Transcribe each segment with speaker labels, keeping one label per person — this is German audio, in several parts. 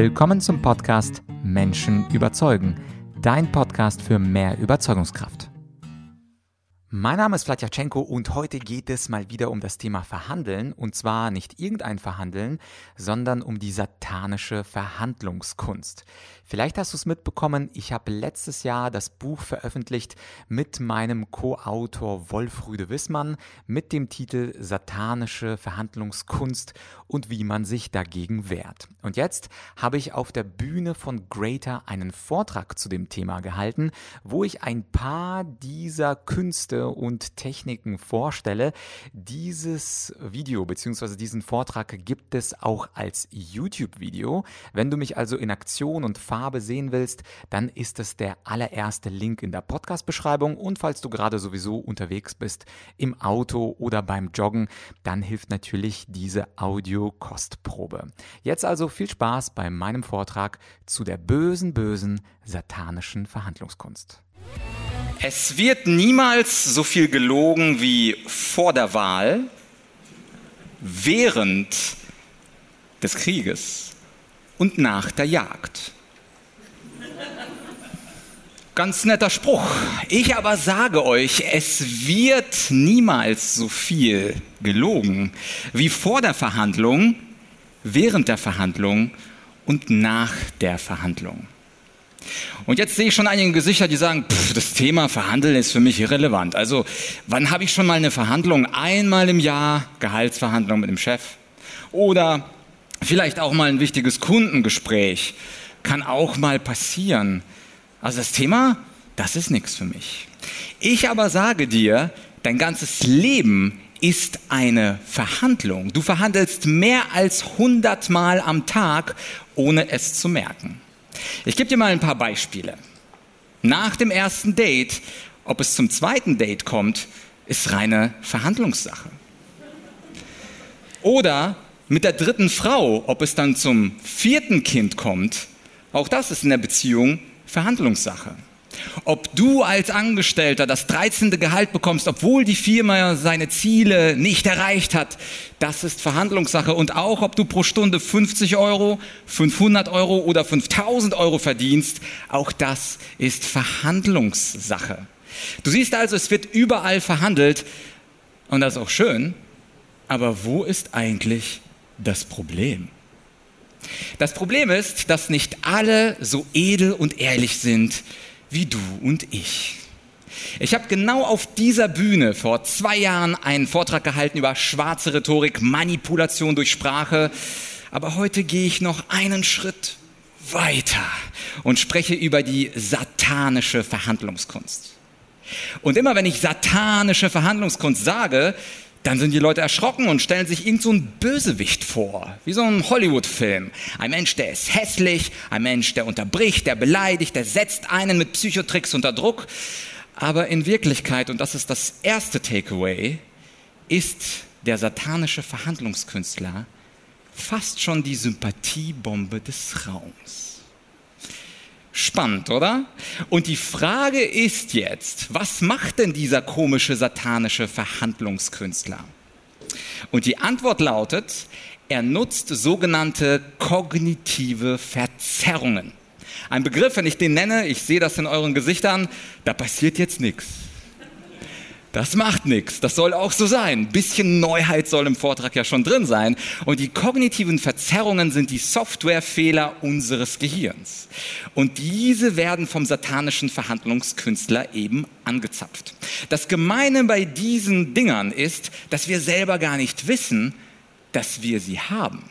Speaker 1: Willkommen zum Podcast Menschen überzeugen, dein Podcast für mehr Überzeugungskraft. Mein Name ist Vladyachenko und heute geht es mal wieder um das Thema Verhandeln und zwar nicht irgendein Verhandeln, sondern um die satanische Verhandlungskunst. Vielleicht hast du es mitbekommen, ich habe letztes Jahr das Buch veröffentlicht mit meinem Co-Autor Wolfrüde Wissmann mit dem Titel Satanische Verhandlungskunst und wie man sich dagegen wehrt. Und jetzt habe ich auf der Bühne von Greater einen Vortrag zu dem Thema gehalten, wo ich ein paar dieser Künste und Techniken vorstelle. Dieses Video bzw. diesen Vortrag gibt es auch als YouTube-Video. Wenn du mich also in Aktion und Farbe sehen willst, dann ist es der allererste Link in der Podcast-Beschreibung. Und falls du gerade sowieso unterwegs bist, im Auto oder beim Joggen, dann hilft natürlich diese Audio-Kostprobe. Jetzt also viel Spaß bei meinem Vortrag zu der bösen, bösen satanischen Verhandlungskunst.
Speaker 2: Es wird niemals so viel gelogen wie vor der Wahl, während des Krieges und nach der Jagd. Ganz netter Spruch. Ich aber sage euch, es wird niemals so viel gelogen wie vor der Verhandlung, während der Verhandlung und nach der Verhandlung. Und jetzt sehe ich schon einige Gesichter, die sagen, pff, das Thema Verhandeln ist für mich irrelevant. Also wann habe ich schon mal eine Verhandlung? Einmal im Jahr Gehaltsverhandlung mit dem Chef. Oder vielleicht auch mal ein wichtiges Kundengespräch. Kann auch mal passieren. Also das Thema, das ist nichts für mich. Ich aber sage dir, dein ganzes Leben ist eine Verhandlung. Du verhandelst mehr als hundertmal am Tag, ohne es zu merken. Ich gebe dir mal ein paar Beispiele. Nach dem ersten Date, ob es zum zweiten Date kommt, ist reine Verhandlungssache. Oder mit der dritten Frau, ob es dann zum vierten Kind kommt, auch das ist in der Beziehung Verhandlungssache. Ob du als Angestellter das 13. Gehalt bekommst, obwohl die Firma seine Ziele nicht erreicht hat, das ist Verhandlungssache. Und auch ob du pro Stunde 50 Euro, 500 Euro oder 5000 Euro verdienst, auch das ist Verhandlungssache. Du siehst also, es wird überall verhandelt und das ist auch schön. Aber wo ist eigentlich das Problem? Das Problem ist, dass nicht alle so edel und ehrlich sind, wie du und ich. Ich habe genau auf dieser Bühne vor zwei Jahren einen Vortrag gehalten über schwarze Rhetorik, Manipulation durch Sprache. Aber heute gehe ich noch einen Schritt weiter und spreche über die satanische Verhandlungskunst. Und immer wenn ich satanische Verhandlungskunst sage, dann sind die Leute erschrocken und stellen sich irgend so einen Bösewicht vor, wie so ein Hollywood-Film. Ein Mensch, der ist hässlich, ein Mensch, der unterbricht, der beleidigt, der setzt einen mit Psychotricks unter Druck. Aber in Wirklichkeit, und das ist das erste Takeaway, ist der satanische Verhandlungskünstler fast schon die Sympathiebombe des Raums. Spannend, oder? Und die Frage ist jetzt, was macht denn dieser komische satanische Verhandlungskünstler? Und die Antwort lautet, er nutzt sogenannte kognitive Verzerrungen. Ein Begriff, wenn ich den nenne, ich sehe das in euren Gesichtern, da passiert jetzt nichts. Das macht nichts. Das soll auch so sein. Ein bisschen Neuheit soll im Vortrag ja schon drin sein. Und die kognitiven Verzerrungen sind die Softwarefehler unseres Gehirns. Und diese werden vom satanischen Verhandlungskünstler eben angezapft. Das Gemeine bei diesen Dingern ist, dass wir selber gar nicht wissen, dass wir sie haben.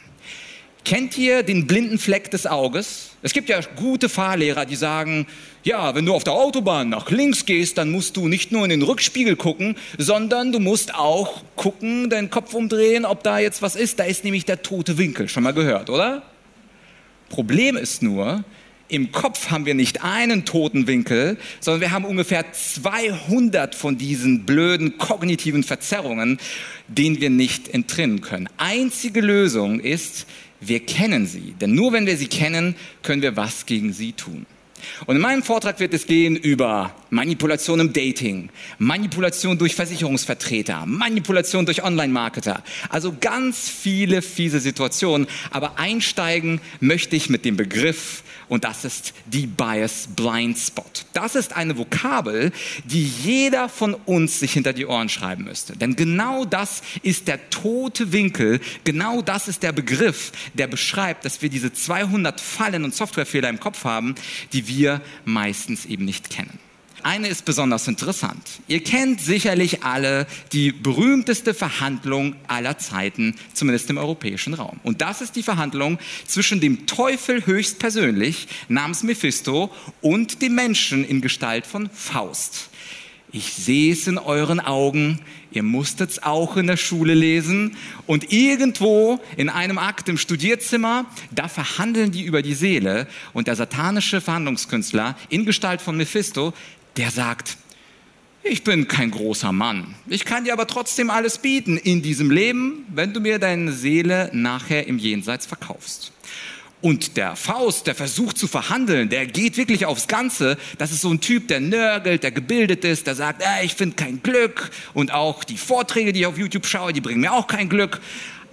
Speaker 2: Kennt ihr den blinden Fleck des Auges? Es gibt ja gute Fahrlehrer, die sagen, ja, wenn du auf der Autobahn nach links gehst, dann musst du nicht nur in den Rückspiegel gucken, sondern du musst auch gucken, deinen Kopf umdrehen, ob da jetzt was ist. Da ist nämlich der tote Winkel. Schon mal gehört, oder? Problem ist nur, im Kopf haben wir nicht einen toten Winkel, sondern wir haben ungefähr 200 von diesen blöden kognitiven Verzerrungen, denen wir nicht entrinnen können. Einzige Lösung ist, wir kennen sie. Denn nur wenn wir sie kennen, können wir was gegen sie tun. Und in meinem Vortrag wird es gehen über Manipulation im Dating, Manipulation durch Versicherungsvertreter, Manipulation durch Online-Marketer. Also ganz viele fiese Situationen. Aber einsteigen möchte ich mit dem Begriff und das ist die Bias Blind Spot. Das ist eine Vokabel, die jeder von uns sich hinter die Ohren schreiben müsste. Denn genau das ist der tote Winkel, genau das ist der Begriff, der beschreibt, dass wir diese 200 Fallen und Softwarefehler im Kopf haben, die wir meistens eben nicht kennen. Eine ist besonders interessant. Ihr kennt sicherlich alle die berühmteste Verhandlung aller Zeiten, zumindest im europäischen Raum. Und das ist die Verhandlung zwischen dem Teufel höchstpersönlich namens Mephisto und dem Menschen in Gestalt von Faust. Ich sehe es in euren Augen, ihr musstet es auch in der Schule lesen und irgendwo in einem Akt im Studierzimmer, da verhandeln die über die Seele und der satanische Verhandlungskünstler in Gestalt von Mephisto, der sagt, ich bin kein großer Mann. Ich kann dir aber trotzdem alles bieten in diesem Leben, wenn du mir deine Seele nachher im Jenseits verkaufst. Und der Faust, der versucht zu verhandeln, der geht wirklich aufs Ganze. Das ist so ein Typ, der nörgelt, der gebildet ist, der sagt, äh, ich finde kein Glück. Und auch die Vorträge, die ich auf YouTube schaue, die bringen mir auch kein Glück.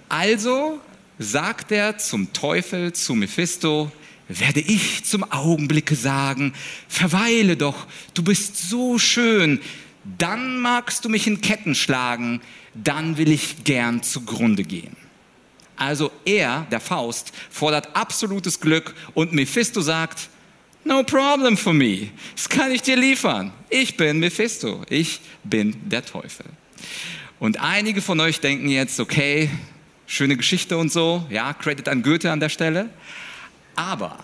Speaker 2: Also sagt er zum Teufel, zu Mephisto, werde ich zum Augenblicke sagen, verweile doch, du bist so schön, dann magst du mich in Ketten schlagen, dann will ich gern zugrunde gehen. Also er, der Faust, fordert absolutes Glück und Mephisto sagt, no problem for me, das kann ich dir liefern. Ich bin Mephisto, ich bin der Teufel. Und einige von euch denken jetzt, okay, schöne Geschichte und so, ja, Credit an Goethe an der Stelle. Aber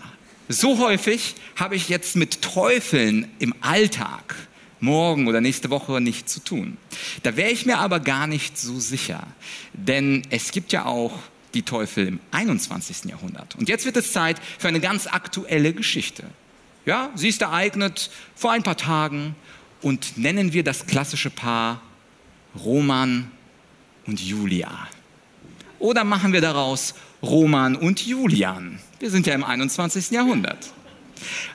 Speaker 2: so häufig habe ich jetzt mit Teufeln im Alltag morgen oder nächste Woche nichts zu tun. Da wäre ich mir aber gar nicht so sicher, denn es gibt ja auch die Teufel im 21. Jahrhundert. Und jetzt wird es Zeit für eine ganz aktuelle Geschichte. Ja, sie ist ereignet vor ein paar Tagen und nennen wir das klassische Paar Roman und Julia. Oder machen wir daraus Roman und Julian. Wir sind ja im 21. Jahrhundert.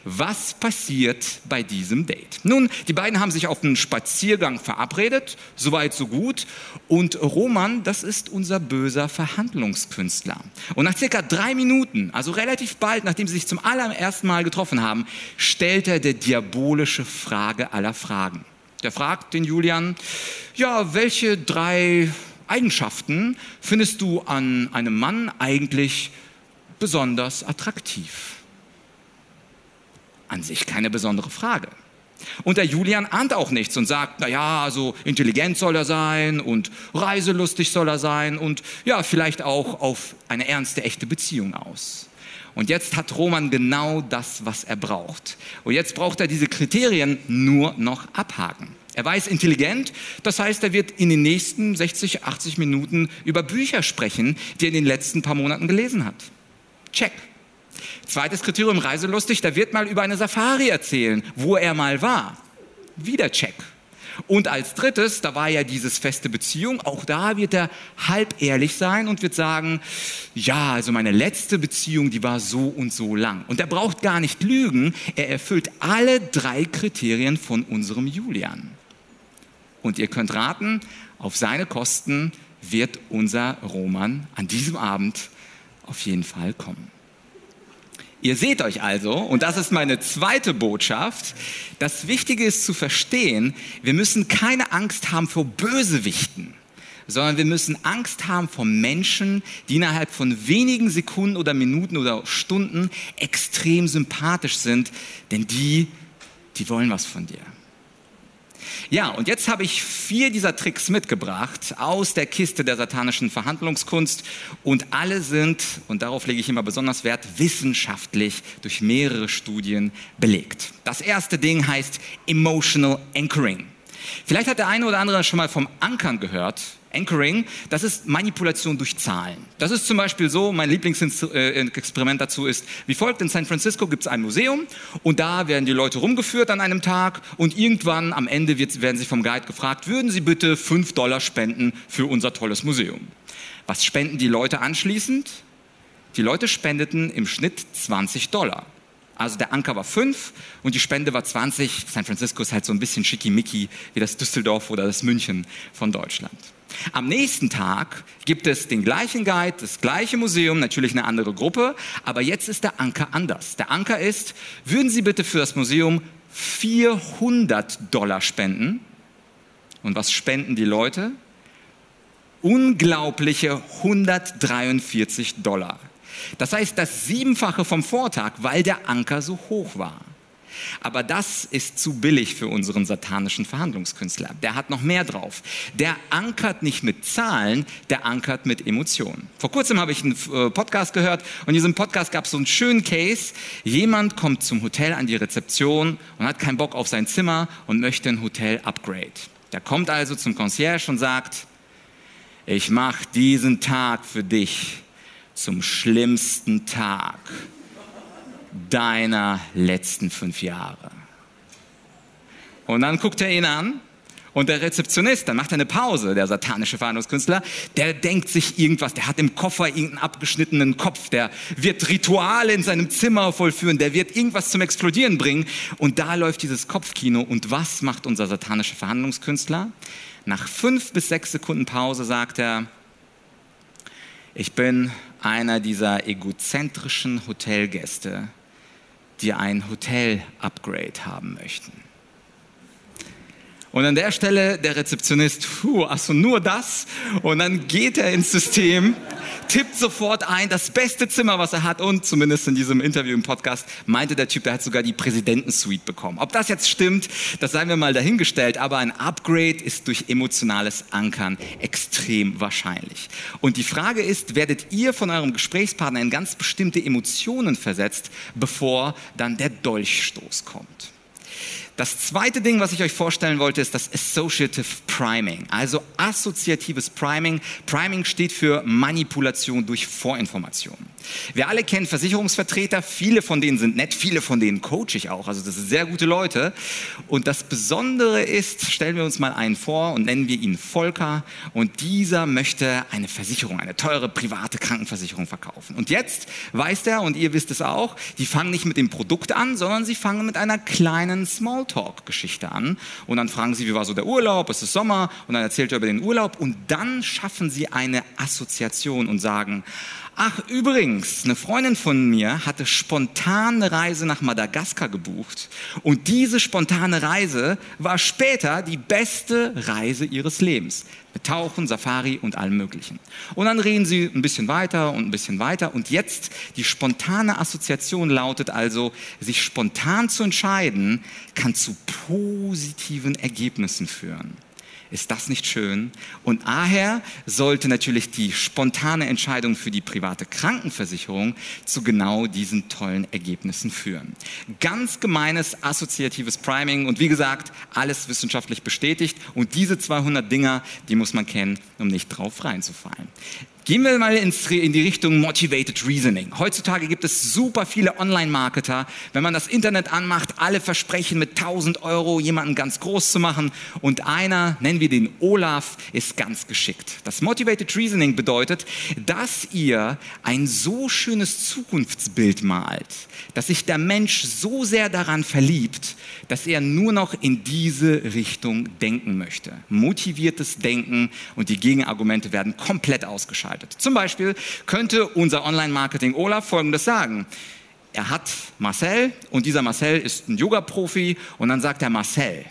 Speaker 2: Was passiert bei diesem Date? Nun, die beiden haben sich auf einen Spaziergang verabredet, soweit so gut. Und Roman, das ist unser böser Verhandlungskünstler. Und nach circa drei Minuten, also relativ bald, nachdem sie sich zum allerersten Mal getroffen haben, stellt er die diabolische Frage aller Fragen. Der fragt den Julian, ja, welche drei Eigenschaften findest du an einem Mann eigentlich besonders attraktiv? An sich keine besondere Frage. Und der Julian ahnt auch nichts und sagt, na ja, also intelligent soll er sein und reiselustig soll er sein und ja, vielleicht auch auf eine ernste, echte Beziehung aus. Und jetzt hat Roman genau das, was er braucht. Und jetzt braucht er diese Kriterien nur noch abhaken. Er weiß intelligent, das heißt, er wird in den nächsten 60, 80 Minuten über Bücher sprechen, die er in den letzten paar Monaten gelesen hat. Check. Zweites Kriterium, reiselustig, da wird mal über eine Safari erzählen, wo er mal war. Wieder Check. Und als drittes, da war ja dieses feste Beziehung, auch da wird er halb ehrlich sein und wird sagen, ja, also meine letzte Beziehung, die war so und so lang. Und er braucht gar nicht lügen, er erfüllt alle drei Kriterien von unserem Julian. Und ihr könnt raten, auf seine Kosten wird unser Roman an diesem Abend auf jeden Fall kommen. Ihr seht euch also, und das ist meine zweite Botschaft, das Wichtige ist zu verstehen, wir müssen keine Angst haben vor Bösewichten, sondern wir müssen Angst haben vor Menschen, die innerhalb von wenigen Sekunden oder Minuten oder Stunden extrem sympathisch sind, denn die, die wollen was von dir. Ja, und jetzt habe ich vier dieser Tricks mitgebracht aus der Kiste der satanischen Verhandlungskunst und alle sind, und darauf lege ich immer besonders Wert, wissenschaftlich durch mehrere Studien belegt. Das erste Ding heißt Emotional Anchoring. Vielleicht hat der eine oder andere schon mal vom Ankern gehört. Anchoring, das ist Manipulation durch Zahlen. Das ist zum Beispiel so, mein Lieblingsexperiment dazu ist, wie folgt, in San Francisco gibt es ein Museum und da werden die Leute rumgeführt an einem Tag und irgendwann am Ende wird, werden sie vom Guide gefragt, würden Sie bitte 5 Dollar spenden für unser tolles Museum. Was spenden die Leute anschließend? Die Leute spendeten im Schnitt 20 Dollar. Also der Anker war 5 und die Spende war 20. San Francisco ist halt so ein bisschen schickimicki wie das Düsseldorf oder das München von Deutschland. Am nächsten Tag gibt es den gleichen Guide, das gleiche Museum, natürlich eine andere Gruppe, aber jetzt ist der Anker anders. Der Anker ist, würden Sie bitte für das Museum 400 Dollar spenden? Und was spenden die Leute? Unglaubliche 143 Dollar. Das heißt das Siebenfache vom Vortag, weil der Anker so hoch war. Aber das ist zu billig für unseren satanischen Verhandlungskünstler. Der hat noch mehr drauf. Der ankert nicht mit Zahlen, der ankert mit Emotionen. Vor kurzem habe ich einen äh, Podcast gehört und in diesem Podcast gab es so einen schönen Case. Jemand kommt zum Hotel an die Rezeption und hat keinen Bock auf sein Zimmer und möchte ein Hotel-Upgrade. Der kommt also zum Concierge und sagt, ich mache diesen Tag für dich zum schlimmsten Tag deiner letzten fünf Jahre. Und dann guckt er ihn an und der Rezeptionist, dann macht er eine Pause, der satanische Verhandlungskünstler, der denkt sich irgendwas, der hat im Koffer irgendeinen abgeschnittenen Kopf, der wird Rituale in seinem Zimmer vollführen, der wird irgendwas zum Explodieren bringen. Und da läuft dieses Kopfkino. Und was macht unser satanischer Verhandlungskünstler? Nach fünf bis sechs Sekunden Pause sagt er, ich bin einer dieser egozentrischen Hotelgäste, die ein Hotel-Upgrade haben möchten. Und an der Stelle der Rezeptionist, puh, also nur das. Und dann geht er ins System, tippt sofort ein, das beste Zimmer, was er hat. Und zumindest in diesem Interview im Podcast meinte der Typ, der hat sogar die Präsidentensuite bekommen. Ob das jetzt stimmt, das seien wir mal dahingestellt. Aber ein Upgrade ist durch emotionales Ankern extrem wahrscheinlich. Und die Frage ist, werdet ihr von eurem Gesprächspartner in ganz bestimmte Emotionen versetzt, bevor dann der Dolchstoß kommt? Das zweite Ding, was ich euch vorstellen wollte, ist das Associative Priming, also assoziatives Priming. Priming steht für Manipulation durch Vorinformation. Wir alle kennen Versicherungsvertreter, viele von denen sind nett, viele von denen coach ich auch, also das sind sehr gute Leute. Und das Besondere ist, stellen wir uns mal einen vor und nennen wir ihn Volker und dieser möchte eine Versicherung, eine teure private Krankenversicherung verkaufen. Und jetzt weiß er, und ihr wisst es auch, die fangen nicht mit dem Produkt an, sondern sie fangen mit einer kleinen Small Smalltalk-Geschichte an. Und dann fragen sie, wie war so der Urlaub? Es ist Sommer. Und dann erzählt er über den Urlaub. Und dann schaffen sie eine Assoziation und sagen, Ach, übrigens, eine Freundin von mir hatte spontan eine Reise nach Madagaskar gebucht und diese spontane Reise war später die beste Reise ihres Lebens. Mit Tauchen, Safari und allem Möglichen. Und dann reden sie ein bisschen weiter und ein bisschen weiter und jetzt die spontane Assoziation lautet also, sich spontan zu entscheiden, kann zu positiven Ergebnissen führen. Ist das nicht schön? Und daher sollte natürlich die spontane Entscheidung für die private Krankenversicherung zu genau diesen tollen Ergebnissen führen. Ganz gemeines assoziatives Priming und wie gesagt, alles wissenschaftlich bestätigt und diese 200 Dinger, die muss man kennen, um nicht drauf reinzufallen. Gehen wir mal in die Richtung Motivated Reasoning. Heutzutage gibt es super viele Online-Marketer. Wenn man das Internet anmacht, alle versprechen mit 1000 Euro jemanden ganz groß zu machen. Und einer, nennen wir den Olaf, ist ganz geschickt. Das Motivated Reasoning bedeutet, dass ihr ein so schönes Zukunftsbild malt, dass sich der Mensch so sehr daran verliebt, dass er nur noch in diese Richtung denken möchte. Motiviertes Denken und die Gegenargumente werden komplett ausgeschaltet gestaltet. Zum Beispiel könnte unser Online-Marketing Olaf Folgendes sagen. Er hat Marcel und dieser Marcel ist ein Yoga-Profi und dann sagt er Marcel,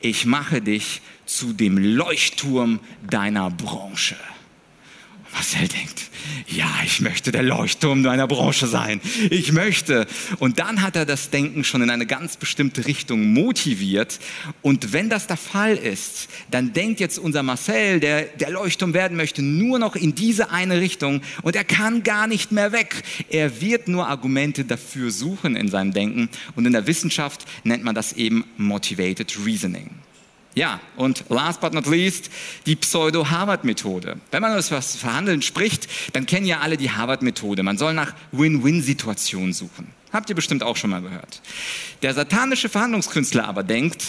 Speaker 2: ich mache dich zu dem Leuchtturm deiner Branche. Marcel denkt, ja, ich möchte der Leuchtturm meiner Branche sein. Ich möchte. Und dann hat er das Denken schon in eine ganz bestimmte Richtung motiviert. Und wenn das der Fall ist, dann denkt jetzt unser Marcel, der der Leuchtturm werden möchte, nur noch in diese eine Richtung und er kann gar nicht mehr weg. Er wird nur Argumente dafür suchen in seinem Denken. Und in der Wissenschaft nennt man das eben Motivated Reasoning. Ja, und last but not least, die Pseudo-Harvard-Methode. Wenn man über das Verhandeln spricht, dann kennen ja alle die Harvard-Methode. Man soll nach Win-Win-Situationen suchen. Habt ihr bestimmt auch schon mal gehört. Der satanische Verhandlungskünstler aber denkt,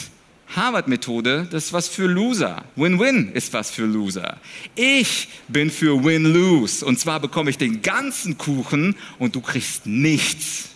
Speaker 2: Harvard-Methode, das ist was für Loser. Win-Win ist was für Loser. Ich bin für Win-Lose. Und zwar bekomme ich den ganzen Kuchen und du kriegst nichts.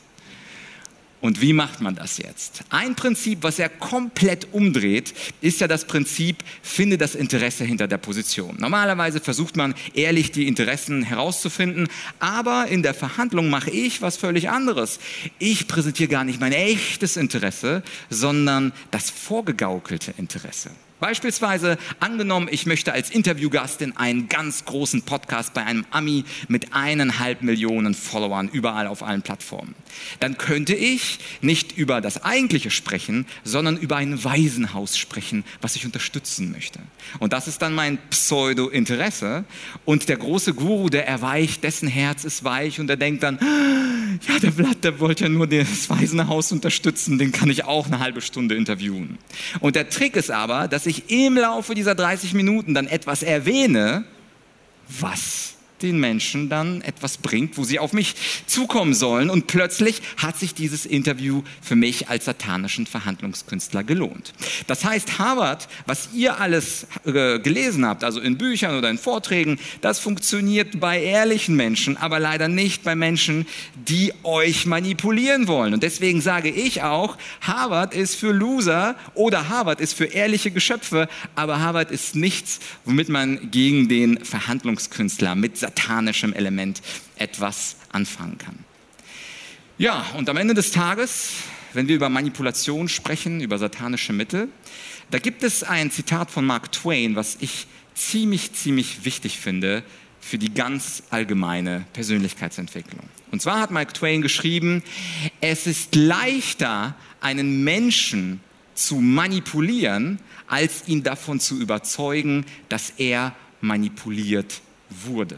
Speaker 2: Und wie macht man das jetzt? Ein Prinzip, was er komplett umdreht, ist ja das Prinzip, finde das Interesse hinter der Position. Normalerweise versucht man ehrlich die Interessen herauszufinden, aber in der Verhandlung mache ich was völlig anderes. Ich präsentiere gar nicht mein echtes Interesse, sondern das vorgegaukelte Interesse. Beispielsweise angenommen, ich möchte als Interviewgast in einen ganz großen Podcast bei einem Ami mit eineinhalb Millionen Followern überall auf allen Plattformen. Dann könnte ich nicht über das Eigentliche sprechen, sondern über ein Waisenhaus sprechen, was ich unterstützen möchte. Und das ist dann mein Pseudo-Interesse. Und der große Guru, der erweicht, dessen Herz ist weich und er denkt dann, ja, der Blatt, der wollte ja nur das Waisenhaus unterstützen, den kann ich auch eine halbe Stunde interviewen. Und der Trick ist aber, dass ich im Laufe dieser 30 Minuten dann etwas erwähne, was den Menschen dann etwas bringt, wo sie auf mich zukommen sollen. Und plötzlich hat sich dieses Interview für mich als satanischen Verhandlungskünstler gelohnt. Das heißt, Harvard, was ihr alles äh, gelesen habt, also in Büchern oder in Vorträgen, das funktioniert bei ehrlichen Menschen, aber leider nicht bei Menschen, die euch manipulieren wollen. Und deswegen sage ich auch, Harvard ist für Loser oder Harvard ist für ehrliche Geschöpfe, aber Harvard ist nichts, womit man gegen den Verhandlungskünstler mit satanischem Element etwas anfangen kann. Ja, und am Ende des Tages, wenn wir über Manipulation sprechen, über satanische Mittel, da gibt es ein Zitat von Mark Twain, was ich ziemlich, ziemlich wichtig finde für die ganz allgemeine Persönlichkeitsentwicklung. Und zwar hat Mark Twain geschrieben, es ist leichter, einen Menschen zu manipulieren, als ihn davon zu überzeugen, dass er manipuliert wurde.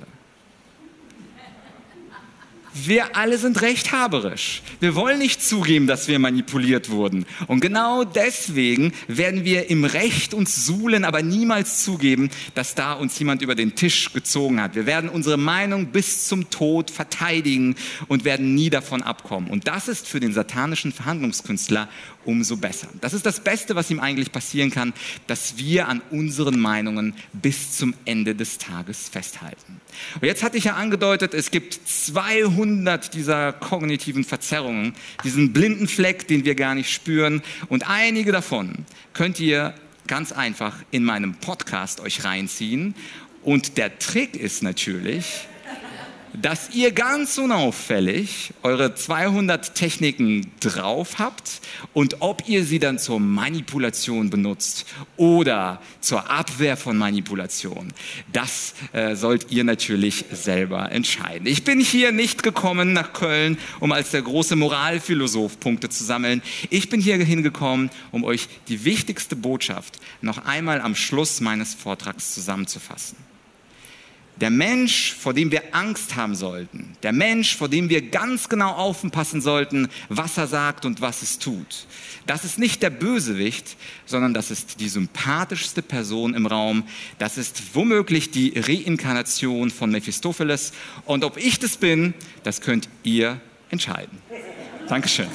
Speaker 2: Wir alle sind rechthaberisch. Wir wollen nicht zugeben, dass wir manipuliert wurden. Und genau deswegen werden wir im Recht uns suhlen, aber niemals zugeben, dass da uns jemand über den Tisch gezogen hat. Wir werden unsere Meinung bis zum Tod verteidigen und werden nie davon abkommen. Und das ist für den satanischen Verhandlungskünstler umso besser. Das ist das Beste, was ihm eigentlich passieren kann, dass wir an unseren Meinungen bis zum Ende des Tages festhalten. Und jetzt hatte ich ja angedeutet, es gibt 200 dieser kognitiven Verzerrungen, diesen blinden Fleck, den wir gar nicht spüren. Und einige davon könnt ihr ganz einfach in meinem Podcast euch reinziehen. Und der Trick ist natürlich, dass ihr ganz unauffällig eure 200 Techniken drauf habt und ob ihr sie dann zur Manipulation benutzt oder zur Abwehr von Manipulation, das äh, sollt ihr natürlich selber entscheiden. Ich bin hier nicht gekommen nach Köln, um als der große Moralphilosoph Punkte zu sammeln. Ich bin hier hingekommen, um euch die wichtigste Botschaft noch einmal am Schluss meines Vortrags zusammenzufassen. Der Mensch, vor dem wir Angst haben sollten, der Mensch, vor dem wir ganz genau aufpassen sollten, was er sagt und was es tut, das ist nicht der Bösewicht, sondern das ist die sympathischste Person im Raum. Das ist womöglich die Reinkarnation von Mephistopheles. Und ob ich das bin, das könnt ihr entscheiden. Dankeschön.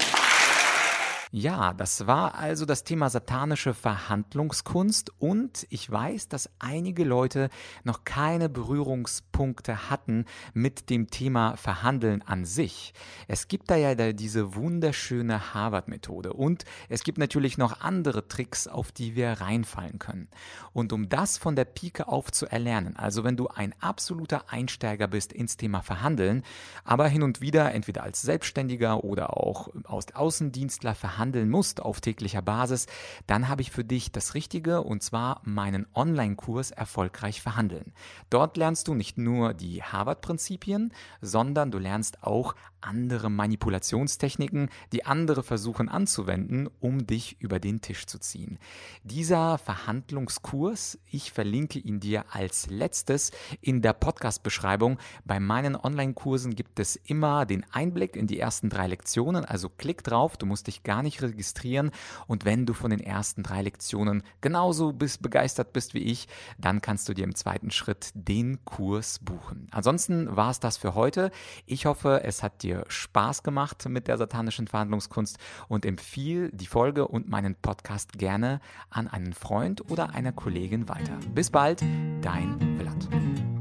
Speaker 1: Ja, das war also das Thema satanische Verhandlungskunst und ich weiß, dass einige Leute noch keine Berührungspunkte hatten mit dem Thema Verhandeln an sich. Es gibt da ja diese wunderschöne Harvard-Methode und es gibt natürlich noch andere Tricks, auf die wir reinfallen können. Und um das von der Pike auf zu erlernen, also wenn du ein absoluter Einsteiger bist ins Thema Verhandeln, aber hin und wieder entweder als Selbstständiger oder auch als Außendienstler verhandeln, handeln musst auf täglicher Basis, dann habe ich für dich das Richtige und zwar meinen Online-Kurs Erfolgreich verhandeln. Dort lernst du nicht nur die Harvard-Prinzipien, sondern du lernst auch andere Manipulationstechniken, die andere versuchen anzuwenden, um dich über den Tisch zu ziehen. Dieser Verhandlungskurs, ich verlinke ihn dir als letztes in der Podcast-Beschreibung. Bei meinen Online-Kursen gibt es immer den Einblick in die ersten drei Lektionen, also klick drauf, du musst dich gar nicht registrieren und wenn du von den ersten drei Lektionen genauso bist, begeistert bist wie ich, dann kannst du dir im zweiten Schritt den Kurs buchen. Ansonsten war es das für heute. Ich hoffe, es hat dir Spaß gemacht mit der satanischen Verhandlungskunst und empfiehl die Folge und meinen Podcast gerne an einen Freund oder einer Kollegin weiter. Bis bald, dein Vlad.